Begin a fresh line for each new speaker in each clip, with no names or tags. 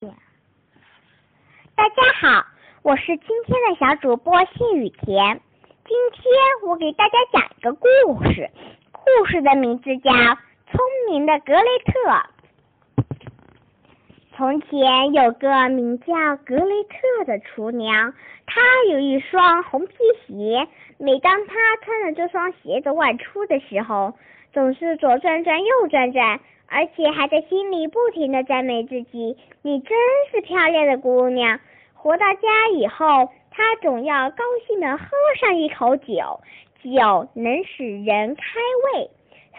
大家好，我是今天的小主播谢雨田。今天我给大家讲一个故事，故事的名字叫《聪明的格雷特》。从前有个名叫格雷特的厨娘，她有一双红皮鞋。每当她穿着这双鞋子外出的时候，总是左转转右转转。而且还在心里不停的赞美自己：“你真是漂亮的姑娘。”回到家以后，她总要高兴的喝上一口酒，酒能使人开胃，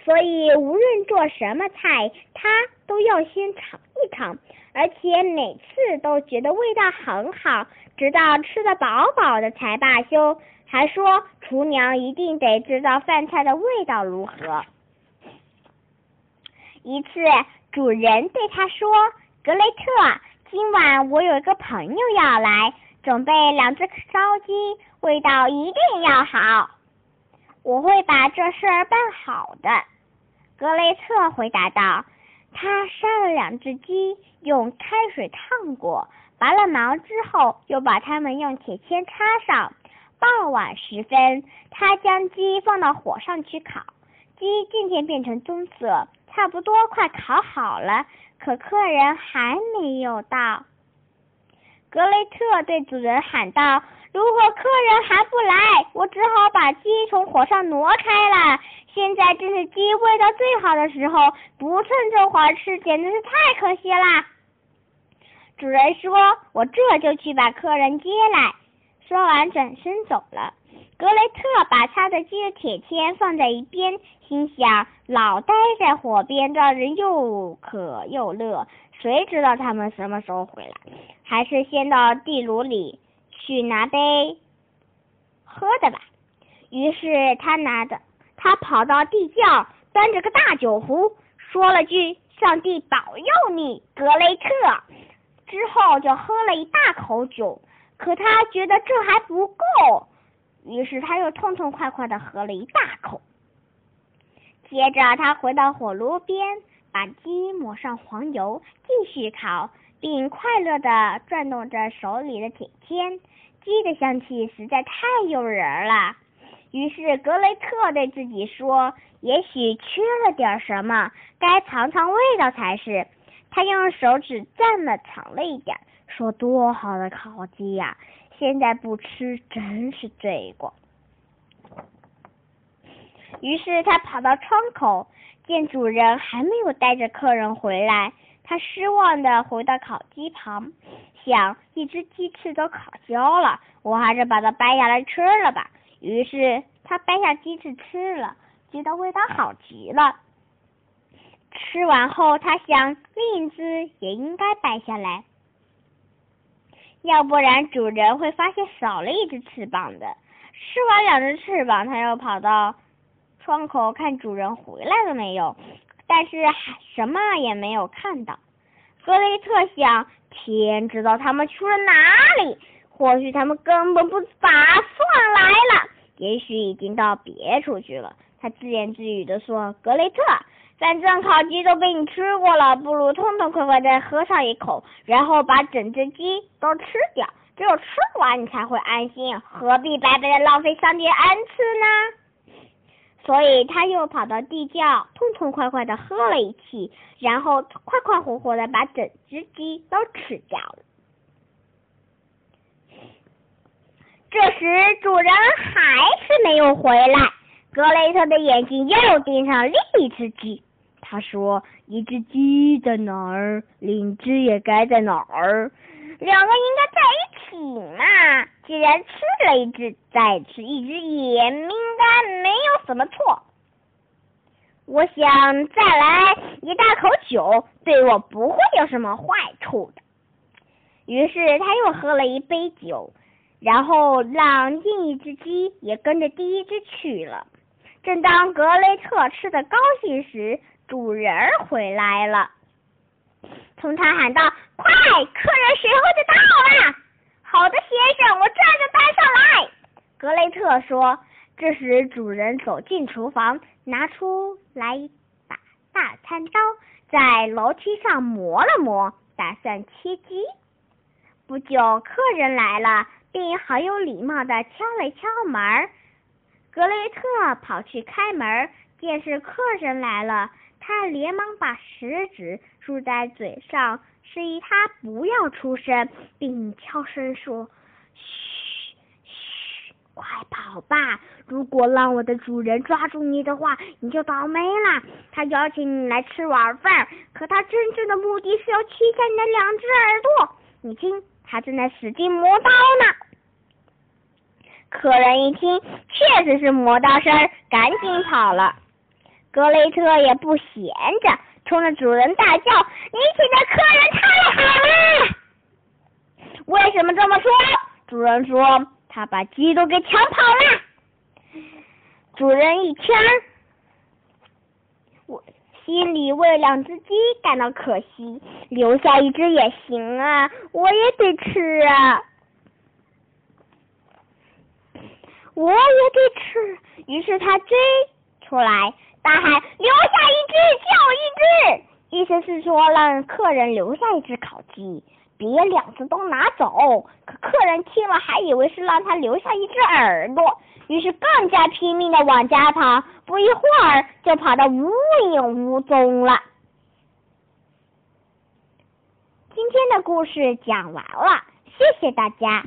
所以无论做什么菜，她都要先尝一尝，而且每次都觉得味道很好，直到吃得饱饱的才罢休。还说厨娘一定得知道饭菜的味道如何。一次，主人对他说：“格雷特，今晚我有一个朋友要来，准备两只烧鸡，味道一定要好。我会把这事儿办好的。”格雷特回答道。他杀了两只鸡，用开水烫过，拔了毛之后，又把它们用铁签插上。傍晚时分，他将鸡放到火上去烤，鸡渐渐变成棕色。差不多快烤好了，可客人还没有到。格雷特对主人喊道：“如果客人还不来，我只好把鸡从火上挪开了。现在正是鸡味道最好的时候，不趁这会儿吃，简直是太可惜啦。”主人说：“我这就去把客人接来。”说完，转身走了。格雷特把他的鸡的铁签放在一边，心想：老待在火边，让人又渴又乐。谁知道他们什么时候回来？还是先到地炉里去拿杯喝的吧。于是他拿着，他跑到地窖，端着个大酒壶，说了句：“上帝保佑你，格雷特。”之后就喝了一大口酒。可他觉得这还不够。于是他又痛痛快快的喝了一大口，接着他回到火炉边，把鸡抹上黄油，继续烤，并快乐的转动着手里的铁签。鸡的香气实在太诱人了。于是格雷特对自己说：“也许缺了点什么，该尝尝味道才是。”他用手指蘸了尝了一点，说：“多好的烤鸡呀！”现在不吃真是罪过。于是他跑到窗口，见主人还没有带着客人回来，他失望的回到烤鸡旁，想一只鸡翅都烤焦了，我还是把它掰下来吃了吧。于是他掰下鸡翅吃了，觉得味道好极了。吃完后，他想另一只也应该掰下来。要不然主人会发现少了一只翅膀的。吃完两只翅膀，他又跑到窗口看主人回来了没有，但是还什么也没有看到。格雷特想，天知道他们去了哪里？或许他们根本不打算来了，也许已经到别处去了。他自言自语地说：“格雷特。”反正烤鸡都被你吃过了，不如痛痛快快再喝上一口，然后把整只鸡都吃掉。只有吃完你才会安心，何必白白的浪费上帝恩赐呢？所以他又跑到地窖，痛痛快快的喝了一气，然后快快活活的把整只鸡都吃掉了。这时主人还是没有回来，格雷特的眼睛又盯上另一只鸡。他说：“一只鸡在哪儿，另一只也该在哪儿，两个应该在一起嘛。既然吃了一只，再吃一只也应该没有什么错。我想再来一大口酒，对我不会有什么坏处的。”于是他又喝了一杯酒，然后让另一只鸡也跟着第一只去了。正当格雷特吃的高兴时，主人回来了，从他喊道：“快，客人随后就到了。”“好的，先生，我这就搬上来。”格雷特说。这时，主人走进厨房，拿出来一把大餐刀，在楼梯上磨了磨，打算切鸡。不久，客人来了，并好有礼貌的敲了敲门。格雷特跑去开门，见是客人来了，他连忙把食指竖在嘴上，示意他不要出声，并悄声说：“嘘，嘘，快跑吧！如果让我的主人抓住你的话，你就倒霉了。他邀请你来吃晚饭，可他真正的目的是要切下你的两只耳朵。你听。”他正在使劲磨刀呢。客人一听，确实是磨刀声，赶紧跑了。格雷特也不闲着，冲着主人大叫：“你请的客人太好了！”为什么这么说？主人说：“他把鸡都给抢跑了。”主人一听，我。心里为两只鸡感到可惜，留下一只也行啊，我也得吃啊，我也得吃。于是他追出来，大喊：“留下一只，叫一只！”意思是说让客人留下一只烤鸡，别两只都拿走。可客人听了，还以为是让他留下一只耳朵。于是更加拼命的往家跑，不一会儿就跑得无影无踪了。今天的故事讲完了，谢谢大家。